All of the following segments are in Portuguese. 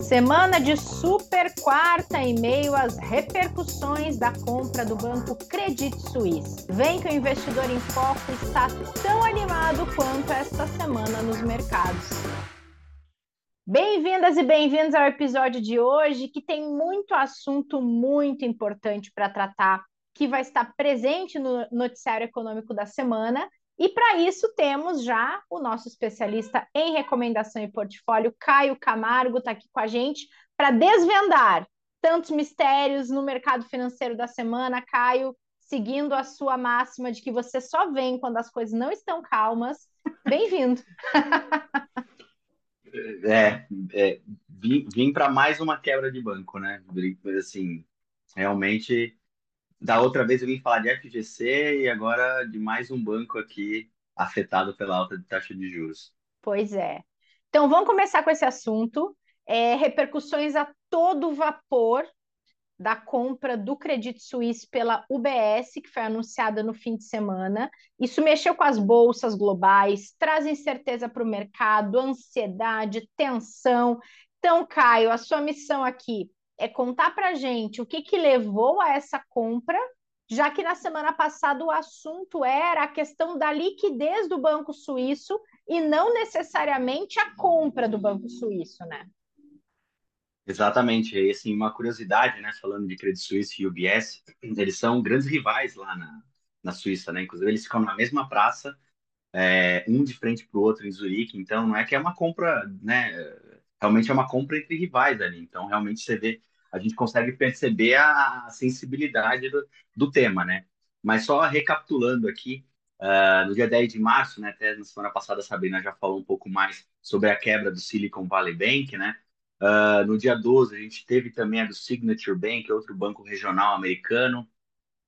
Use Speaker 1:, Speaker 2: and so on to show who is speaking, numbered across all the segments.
Speaker 1: Semana de super quarta e meio às repercussões da compra do banco Credit Suisse. Vem que o investidor em foco está tão animado quanto esta semana nos mercados. Bem-vindas e bem-vindos ao episódio de hoje, que tem muito assunto muito importante para tratar, que vai estar presente no noticiário econômico da semana e para isso temos já o nosso especialista em recomendação e portfólio, Caio Camargo, está aqui com a gente para desvendar tantos mistérios no mercado financeiro da semana. Caio, seguindo a sua máxima de que você só vem quando as coisas não estão calmas. Bem-vindo.
Speaker 2: É, é vim, vim para mais uma quebra de banco, né? Assim, realmente da outra vez eu vim falar de FGC e agora de mais um banco aqui afetado pela alta de taxa de juros.
Speaker 1: Pois é. Então vamos começar com esse assunto. É, repercussões a todo vapor da compra do Credit Suisse pela UBS, que foi anunciada no fim de semana. Isso mexeu com as bolsas globais, traz incerteza para o mercado, ansiedade, tensão. Então, Caio, a sua missão aqui é contar para gente o que, que levou a essa compra, já que na semana passada o assunto era a questão da liquidez do Banco Suíço e não necessariamente a compra do Banco Suíço, né?
Speaker 2: Exatamente. E assim, uma curiosidade, né? Falando de Credit Suisse e UBS, eles são grandes rivais lá na, na Suíça, né? Inclusive, eles ficam na mesma praça, é, um de frente para o outro em Zurique. Então, não é que é uma compra, né? Realmente é uma compra entre rivais ali. Então, realmente você vê a gente consegue perceber a, sensibilidade do, do, tema, né? Mas só recapitulando aqui, uh, no dia 10 de março, né, até na semana passada a Sabrina já falou um pouco mais sobre a quebra do Silicon Valley Bank, né? Uh, no dia 12 a gente teve também a do Signature Bank, outro banco regional americano.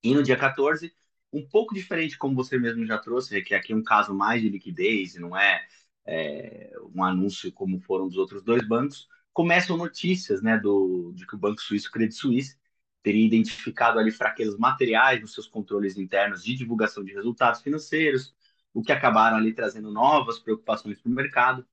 Speaker 2: E no dia 14, um pouco diferente, como você mesmo já trouxe, que aqui é um caso mais de liquidez, não é, é um anúncio como foram dos outros dois bancos, começam notícias né, do, de que o Banco Suíço Credit Suisse teria identificado ali fraquezas materiais nos seus controles internos de divulgação de resultados financeiros, o que acabaram ali trazendo novas preocupações para o mercado.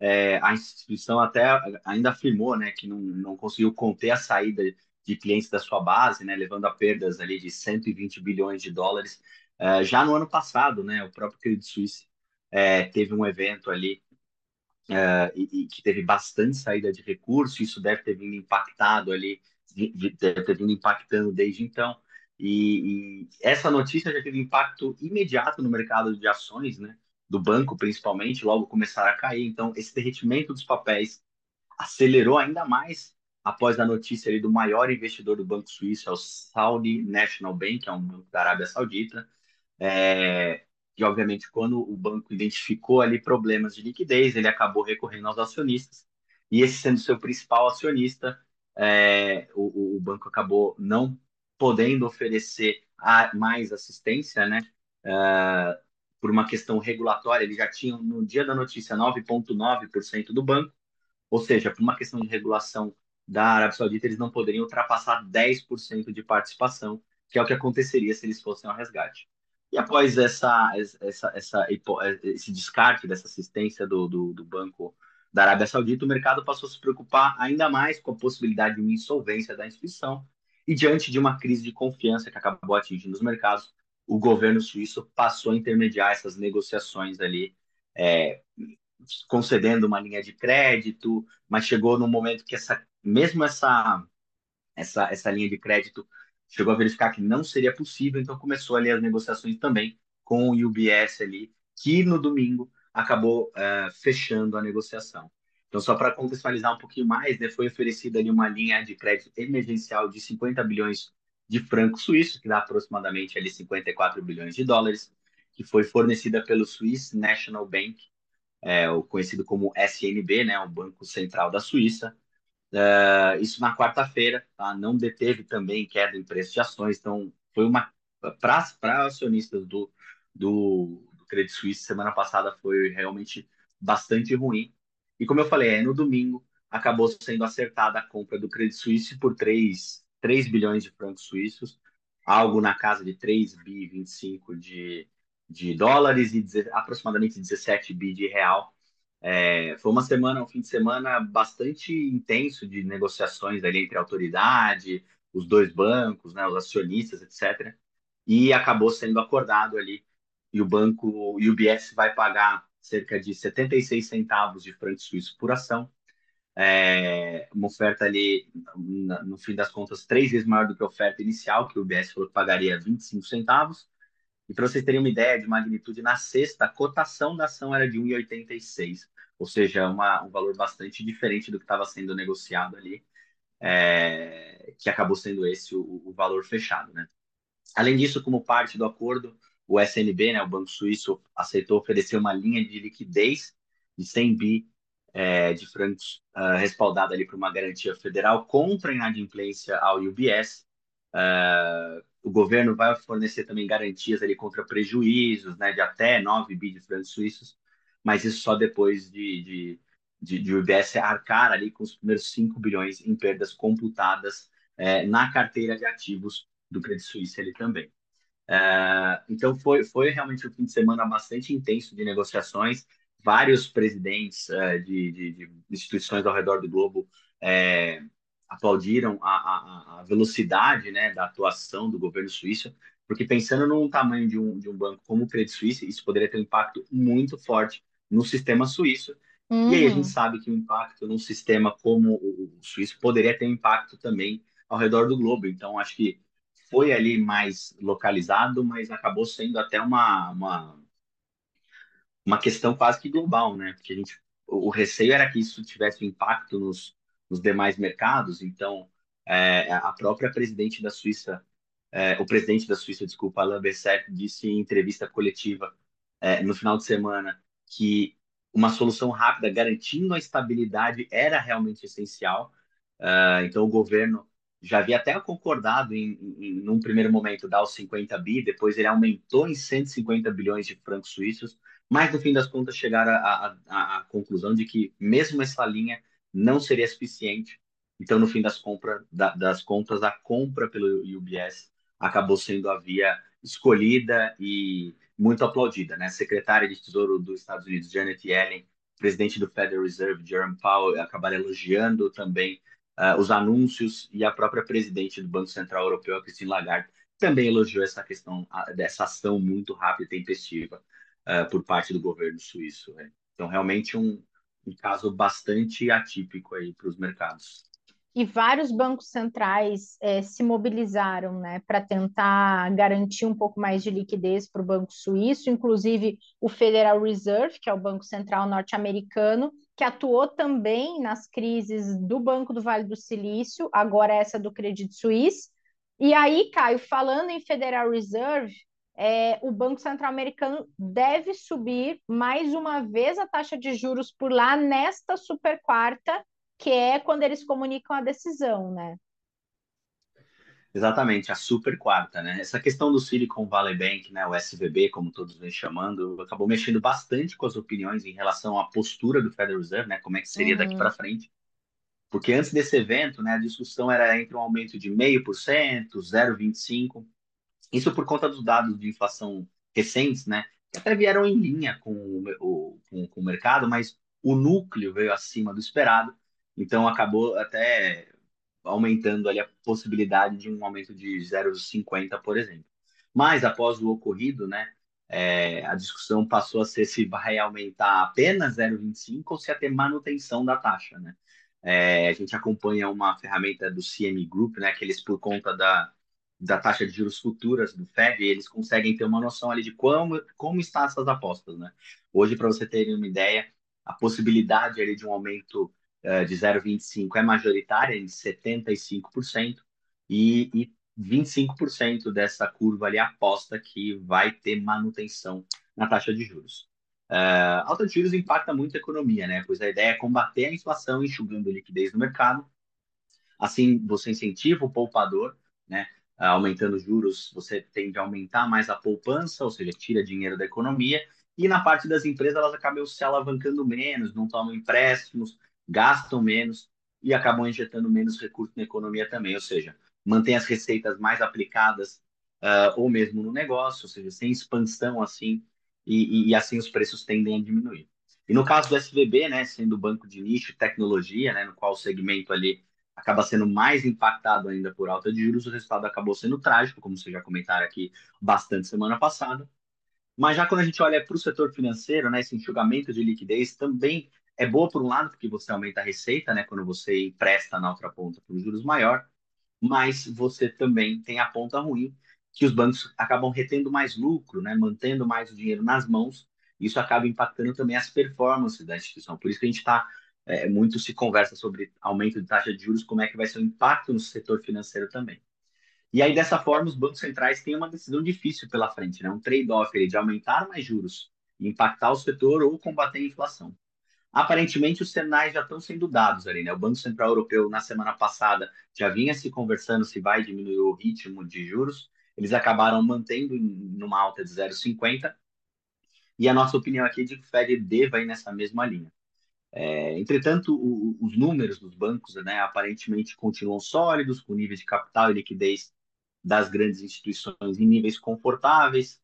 Speaker 2: É, a instituição até ainda afirmou né, que não, não conseguiu conter a saída de clientes da sua base, né, levando a perdas ali de 120 bilhões de dólares. É, já no ano passado, né, o próprio Credit Suisse é, teve um evento ali uh, e, e, que teve bastante saída de recurso, isso deve ter vindo impactado ali, deve ter vindo impactando desde então. E, e, essa notícia já teve impacto imediato no mercado de ações, né, do banco principalmente, logo começaram a cair. Então, esse derretimento dos papéis acelerou ainda mais após a notícia ali do maior investidor do Banco Suíço, é o Saudi National Bank, que é um banco da Arábia Saudita, é, e, obviamente, quando o banco identificou ali problemas de liquidez, ele acabou recorrendo aos acionistas. E esse sendo seu principal acionista, é, o, o, banco acabou não podendo oferecer a, mais assistência, né? É, por uma questão regulatória, eles já tinham, no dia da notícia, 9,9% do banco, ou seja, por uma questão de regulação da Arábia Saudita, eles não poderiam ultrapassar 10% de participação, que é o que aconteceria se eles fossem ao resgate. E após essa, essa, essa, esse descarte dessa assistência do, do, do, Banco da Arábia Saudita, o mercado passou a se preocupar ainda mais com a possibilidade de uma insolvência da instituição. E diante de uma crise de confiança que acabou atingindo os mercados, o governo suíço passou a intermediar essas negociações ali, é, concedendo uma linha de crédito, mas chegou no momento que essa, mesmo essa, essa, essa linha de crédito chegou a verificar que não seria possível, então começou ali as negociações também com o UBS ali, que no domingo acabou uh, fechando a negociação. Então, só para contextualizar um pouquinho mais, né, foi oferecida ali uma linha de crédito emergencial de 50 bilhões de francos suíços, que dá aproximadamente ali 54 bilhões de dólares, que foi fornecida pelo Swiss National Bank, é, o conhecido como SNB, né, o Banco Central da Suíça, Uh, isso na quarta-feira, tá? não deteve também queda em preço de ações, então foi uma para acionistas do, do, do Credit Suisse semana passada foi realmente bastante ruim. E como eu falei, é, no domingo acabou sendo acertada a compra do Credit Suisse por 3, 3 bilhões de francos suíços, algo na casa de 3 bi 25 de, de dólares e aproximadamente 17 bi de real. É, foi uma semana, um fim de semana bastante intenso de negociações ali entre a autoridade, os dois bancos, né, os acionistas, etc. E acabou sendo acordado ali e o banco, o UBS vai pagar cerca de 76 centavos de franco suíço por ação. É, uma oferta ali, no fim das contas, três vezes maior do que a oferta inicial, que o UBS falou que pagaria 25 centavos. E para vocês terem uma ideia de magnitude, na sexta, a cotação da ação era de 1,86, ou seja, uma, um valor bastante diferente do que estava sendo negociado ali, é, que acabou sendo esse o, o, valor fechado. Né? Além disso, como parte do acordo, o SNB, né, o Banco Suíço, aceitou oferecer uma linha de liquidez de 100 bi é, de francos uh, respaldada ali por uma garantia federal contra a inadimplência ao UBS. Uh, ah, o governo vai fornecer também garantias ali contra prejuízos, né, de até 9 bi de francos suíços, mas isso só depois de, de, de, de o UBS arcar ali com os primeiros 5 bilhões em perdas computadas é, na carteira de ativos do Credit Suisse também. É, então foi, foi realmente um fim de semana bastante intenso de negociações. Vários presidentes é, de, de, de, instituições ao redor do globo é, aplaudiram a, a, a, velocidade né, da atuação do governo suíço, porque pensando no tamanho de um, de um banco como o Credit Suisse, isso poderia ter um impacto muito forte no sistema suíço. E aí a gente uhum. sabe que o impacto num sistema como o, suíço poderia ter impacto também ao redor do globo. Então, acho que foi ali mais localizado, mas acabou sendo até uma, uma, uma questão quase que global, né? Porque a gente, o, receio era que isso tivesse impacto nos, nos demais mercados, então é, a própria presidente da Suíça, é, o presidente da Suíça, desculpa, Alain Berset, disse em entrevista coletiva é, no final de semana que uma solução rápida garantindo a estabilidade era realmente essencial. Uh, então o governo já havia até concordado em, em, num primeiro momento dar os 50 bi, depois ele aumentou em 150 bilhões de francos suíços, mas no fim das contas chegaram à conclusão de que mesmo essa linha não seria suficiente. Então, no fim das, compra, da, das contas, a compra pelo UBS acabou sendo a via escolhida e muito aplaudida. Né? Secretária de Tesouro dos Estados Unidos, Janet Yellen, presidente do Federal Reserve, Jerome Powell, acabaram elogiando também uh, os anúncios e a própria presidente do Banco Central Europeu, Christine Lagarde, também elogiou essa questão dessa ação muito rápida e tempestiva uh, por parte do governo suíço. Né? Então, realmente um, um caso bastante atípico aí para os mercados.
Speaker 1: E vários bancos centrais é, se mobilizaram né, para tentar garantir um pouco mais de liquidez para o Banco Suíço, inclusive o Federal Reserve, que é o Banco Central norte-americano, que atuou também nas crises do Banco do Vale do Silício, agora essa do Credit Suisse. E aí, Caio, falando em Federal Reserve, é, o Banco Central Americano deve subir mais uma vez a taxa de juros por lá nesta super quarta, que é quando eles comunicam a decisão, né?
Speaker 2: Exatamente, a super quarta, né? Essa questão do Silicon Valley Bank, né, o SVB, como todos vêm chamando, acabou mexendo bastante com as opiniões em relação à postura do Federal Reserve, né? Como é que seria uhum. daqui para frente? Porque antes desse evento, né, a discussão era entre um aumento de 0,5%, 0,25%. Isso por conta dos dados de inflação recentes, né? Que até vieram em linha com o, com, com o mercado, mas o núcleo veio acima do esperado. Então acabou até aumentando ali a possibilidade de um aumento de 0,50, por exemplo. Mas após o ocorrido, né, é, a discussão passou a ser se vai aumentar apenas 0,25 ou se ter manutenção da taxa, né? É, a gente acompanha uma ferramenta do CME Group, né, que eles por conta da, da taxa de juros futuras do Fed, eles conseguem ter uma noção ali de como, como estão essas apostas, né? Hoje, para você terem uma ideia, a possibilidade ali de um aumento uh, de 0,25 é majoritária em 75%, e, e 25% dessa curva ali aposta que vai ter manutenção na taxa de juros. Uh, alta de juros impacta muito a economia, né? Pois a ideia é combater a inflação enxugando liquidez no mercado. Assim, você incentiva o poupador, né? Uh, aumentando os juros, você tende a aumentar mais a poupança, ou seja, tira dinheiro da economia. E na parte das empresas, elas acabam se alavancando menos, não tomam empréstimos, gastam menos e acabam injetando menos recursos na economia também, ou seja, mantém as receitas mais aplicadas uh, ou mesmo no negócio, ou seja, sem expansão assim, e, e, e, assim os preços tendem a diminuir. E no caso do SVB, né, sendo banco de nicho tecnologia, né, no qual o segmento ali acaba sendo mais impactado ainda por alta de juros, o resultado acabou sendo trágico, como vocês já comentaram aqui bastante semana passada. Mas já quando a gente olha para o setor financeiro, né, esse enxugamento de liquidez também é boa por um lado, porque você aumenta a receita, né, quando você empresta na outra ponta por juros maior, mas você também tem a ponta ruim, que os bancos acabam retendo mais lucro, né, mantendo mais o dinheiro nas mãos, isso acaba impactando também as performances da instituição. Por isso que a gente está é, muito se conversa sobre aumento de taxa de juros, como é que vai ser o impacto no setor financeiro também. E aí, dessa forma, os bancos centrais têm uma decisão difícil pela frente, né? um trade-off de aumentar mais juros, impactar o setor ou combater a inflação. Aparentemente, os sinais já estão sendo dados ali. Né? O Banco Central Europeu, na semana passada, já vinha se conversando se vai diminuir o ritmo de juros. Eles acabaram mantendo numa alta de 0,50. E a nossa opinião aqui é de que o Fed deva ir nessa mesma linha. É, entretanto, o, os números dos bancos né, aparentemente continuam sólidos, com níveis de capital e liquidez das grandes instituições em níveis confortáveis.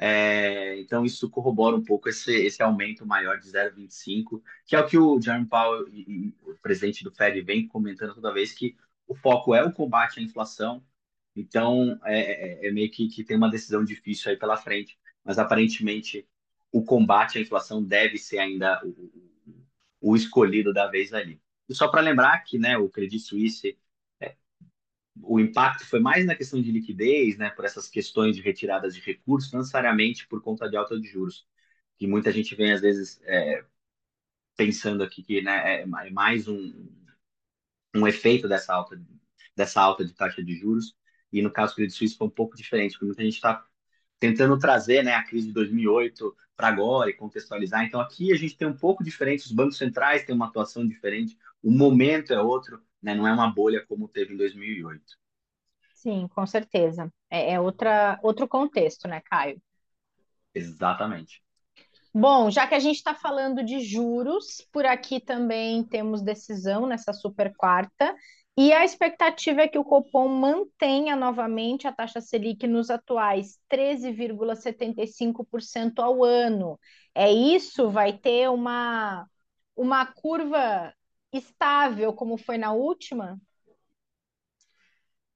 Speaker 2: É, então, isso corrobora um pouco esse, esse aumento maior de 0,25, que é o que o Jerome Powell, e, e, o presidente do Fed, vem comentando toda vez, que o foco é o combate à inflação. Então, é, é, é meio que, que tem uma decisão difícil aí pela frente, mas aparentemente o combate à inflação deve ser ainda o, o escolhido da vez ali. E só para lembrar que né, o Credit Suisse o impacto foi mais na questão de liquidez, né, por essas questões de retiradas de recursos, não necessariamente por conta de alta de juros, que muita gente vem às vezes é, pensando aqui que né, é, é mais um, um efeito dessa alta dessa alta de taxa de juros e no caso do Credit Suisse foi um pouco diferente, porque muita gente está tentando trazer né, a crise de 2008 para agora e contextualizar. Então aqui a gente tem um pouco diferente, os bancos centrais têm uma atuação diferente, o momento é outro né? Não é uma bolha como teve em 2008.
Speaker 1: Sim, com certeza. É, é outra, outro contexto, né, Caio?
Speaker 2: Exatamente.
Speaker 1: Bom, já que a gente está falando de juros, por aqui também temos decisão nessa super quarta, e a expectativa é que o Copom mantenha novamente a taxa Selic nos atuais 13,75% ao ano. É isso? Vai ter uma, uma curva estável como foi na última?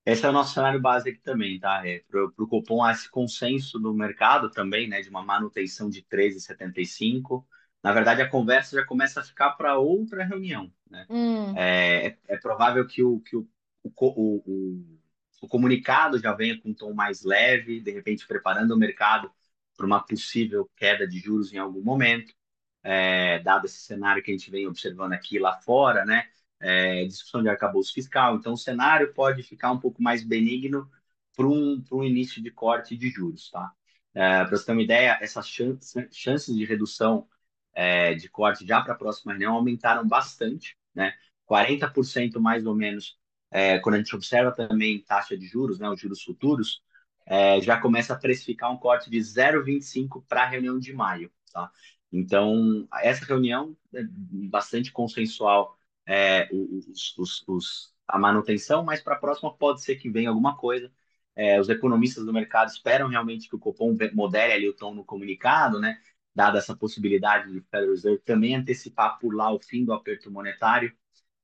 Speaker 2: Esse é o nosso cenário base aqui também, tá? É, para o Copom há esse consenso no mercado também, né, de uma manutenção de 13,75. Na verdade, a conversa já começa a ficar para outra reunião, né? Hum. É, é, é, provável que, o, que o, o, o, o comunicado já venha com um tom mais leve, de repente preparando o mercado para uma possível queda de juros em algum momento é, dado esse cenário que a gente vem observando aqui lá fora, né? É, discussão de arcabouço fiscal. Então, o cenário pode ficar um pouco mais benigno para um, um início de corte de juros, tá? É, para você ter uma ideia, essas chance, chances de redução é, de corte já para a próxima reunião aumentaram bastante, né? 40% mais ou menos, é, quando a gente observa também taxa de juros, né, os juros futuros, é, já começa a precificar um corte de 0,25 para a reunião de maio. Tá? Então, essa reunião é bastante consensual, é, os, os, os, a manutenção, mas para a próxima pode ser que venha alguma coisa. É, os economistas do mercado esperam realmente que o Copom modere ali o tom no comunicado, né? Dada essa possibilidade de Federal Reserve também antecipar por lá o fim do aperto monetário.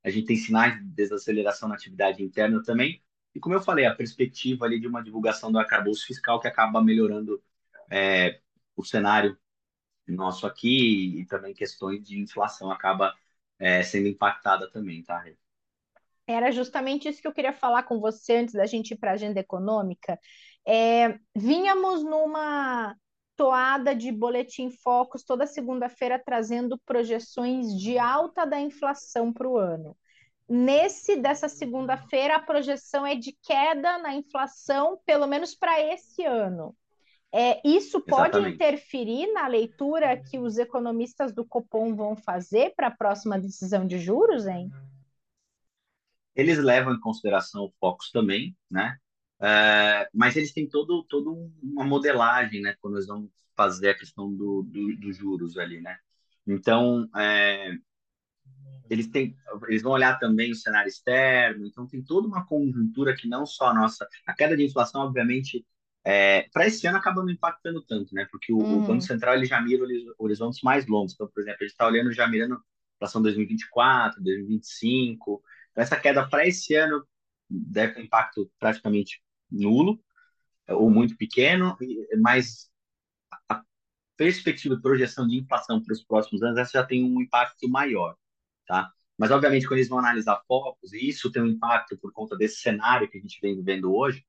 Speaker 2: A gente tem sinais de desaceleração na atividade interna também. E como eu falei, a perspectiva ali de uma divulgação do arcabouço fiscal que acaba melhorando é, o cenário nosso aqui e também questões de inflação acaba é, sendo impactada também, tá?
Speaker 1: Era justamente isso que eu queria falar com você antes da gente ir para a agenda econômica. É, vínhamos numa toada de boletim focos toda segunda-feira trazendo projeções de alta da inflação para o ano. Nesse dessa segunda-feira, a projeção é de queda na inflação, pelo menos para esse ano. É, isso pode Exatamente. interferir na leitura que os economistas do Copom vão fazer para a próxima decisão de juros, hein?
Speaker 2: Eles levam em consideração o Focus também, né? É, mas eles têm todo, todo uma modelagem, né? Quando eles vão fazer a questão do, do, do juros ali, né? Então, é, eles têm, eles vão olhar também o cenário externo. Então, tem toda uma conjuntura que não só a nossa, a queda de inflação, obviamente, É, para esse ano acaba não impactando tanto, né? Porque o, uhum. o, Banco Central ele já mira horizontes mais longos. Então, por exemplo, a gente está olhando já mirando inflação 2024, 2025. Então, essa queda para esse ano deve ter um impacto praticamente nulo ou muito pequeno, mas a perspectiva de projeção de inflação para os próximos anos essa já tem um impacto maior, tá? Mas, obviamente, quando eles vão analisar focos, e isso tem um impacto por conta desse cenário que a gente vem vivendo hoje,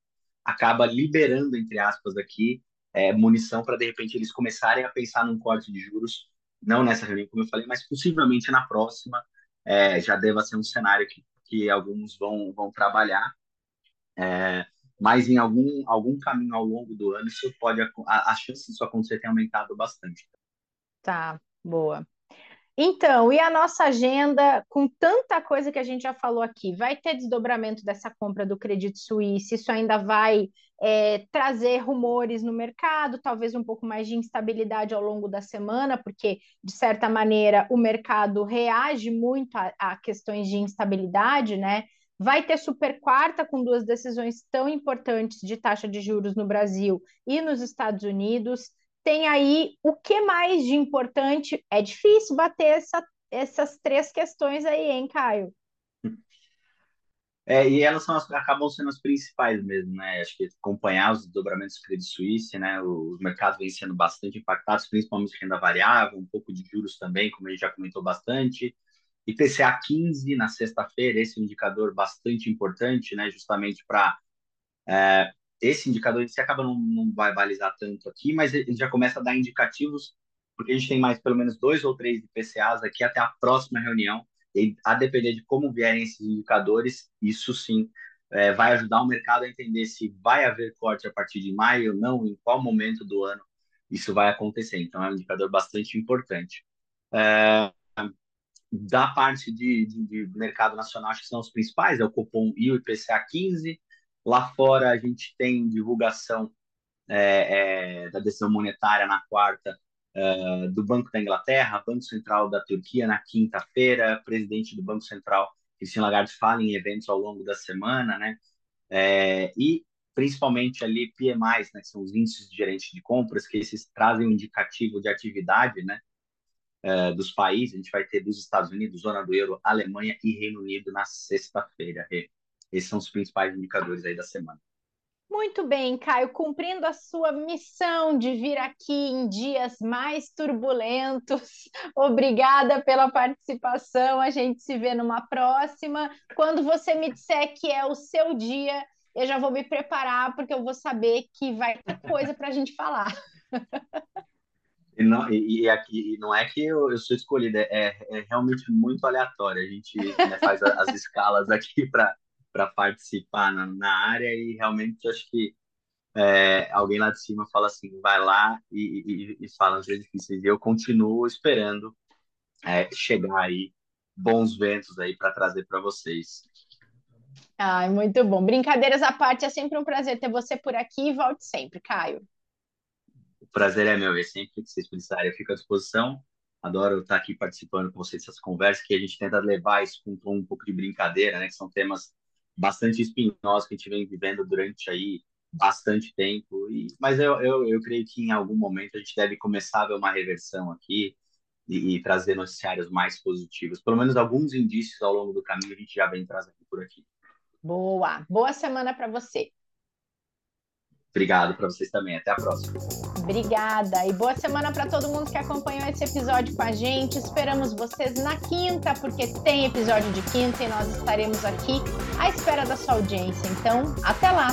Speaker 2: acaba liberando, entre aspas, aqui, é, munição para, de repente, eles começarem a pensar num corte de juros, não nessa reunião, como eu falei, mas possivelmente na próxima, é, já deva ser um cenário que, que alguns vão, vão trabalhar. É, mas em algum, algum caminho ao longo do ano, isso pode, a, a chance disso acontecer tem aumentado bastante.
Speaker 1: Tá, boa. Então, e a nossa agenda, com tanta coisa que a gente já falou aqui, vai ter desdobramento dessa compra do Credit Suisse? Isso ainda vai é, trazer rumores no mercado, talvez um pouco mais de instabilidade ao longo da semana, porque, de certa maneira, o mercado reage muito a, a questões de instabilidade, né? Vai ter super quarta com duas decisões tão importantes de taxa de juros no Brasil e nos Estados Unidos tem aí o que mais de importante? É difícil bater essa, essas três questões aí, hein, Caio?
Speaker 2: É, e elas são as, acabam sendo as principais mesmo, né? Acho que acompanhar os dobramentos do Credit Suisse, né? Os mercados vêm sendo bastante impactados, principalmente renda variável, um pouco de juros também, como a gente já comentou bastante. IPCA 15 na sexta-feira, esse é um indicador bastante importante, né? Justamente para é, esse indicador você acaba não, não vai balizar tanto aqui, mas ele já começa a dar indicativos, porque a gente tem mais pelo menos dois ou três IPCAs aqui até a próxima reunião, e a depender de como vierem esses indicadores, isso sim é, vai ajudar o mercado a entender se vai haver corte a partir de maio ou não, em qual momento do ano isso vai acontecer. Então, é um indicador bastante importante. É, da parte de, de, de, mercado nacional, acho que são os principais, é o Copom e o IPCA 15, Lá fora, a gente tem divulgação é, é, da decisão monetária na quarta é, do Banco da Inglaterra, Banco Central da Turquia na quinta-feira, presidente do Banco Central, Christine Lagarde, fala em eventos ao longo da semana, né? É, e principalmente ali PMIs, né, que são os índices de gerente de compras, que esses trazem um indicativo de atividade, né, é, dos países. A gente vai ter dos Estados Unidos, zona do euro, Alemanha e Reino Unido na sexta-feira. Esses são os principais indicadores aí da semana.
Speaker 1: Muito bem, Caio, cumprindo a sua missão de vir aqui em dias mais turbulentos. Obrigada pela participação. A gente se vê numa próxima. Quando você me disser que é o seu dia, eu já vou me preparar, porque eu vou saber que vai ter coisa para a gente falar.
Speaker 2: E não, e, e, aqui, não é que eu, eu sou escolhida, é, é realmente muito aleatório. A gente né, faz as escalas aqui para para participar na, na, área e realmente acho que é, alguém lá de cima fala assim, vai lá e, e, e fala as vezes difíceis. E eu continuo esperando é, chegar aí bons ventos aí para trazer para vocês.
Speaker 1: Ai, muito bom. Brincadeiras à parte, é sempre um prazer ter você por aqui e volte sempre, Caio.
Speaker 2: O prazer é meu, e sempre que vocês precisarem, eu fico à disposição. Adoro estar aqui participando com vocês dessas conversas, que a gente tenta levar isso com um pouco de brincadeira, né? Que são temas bastante espinhosos que a gente vem vivendo durante aí bastante tempo. E, mas eu, eu, eu creio que em algum momento a gente deve começar a ver uma reversão aqui e, e trazer noticiários mais positivos. Pelo menos alguns indícios ao longo do caminho a gente já vem trazendo por aqui.
Speaker 1: Boa, boa semana para você.
Speaker 2: Obrigado para vocês também. Até a próxima.
Speaker 1: Obrigada e boa semana para todo mundo que acompanhou esse episódio com a gente. Esperamos vocês na quinta, porque tem episódio de quinta e nós estaremos aqui à espera da sua audiência. Então, até lá!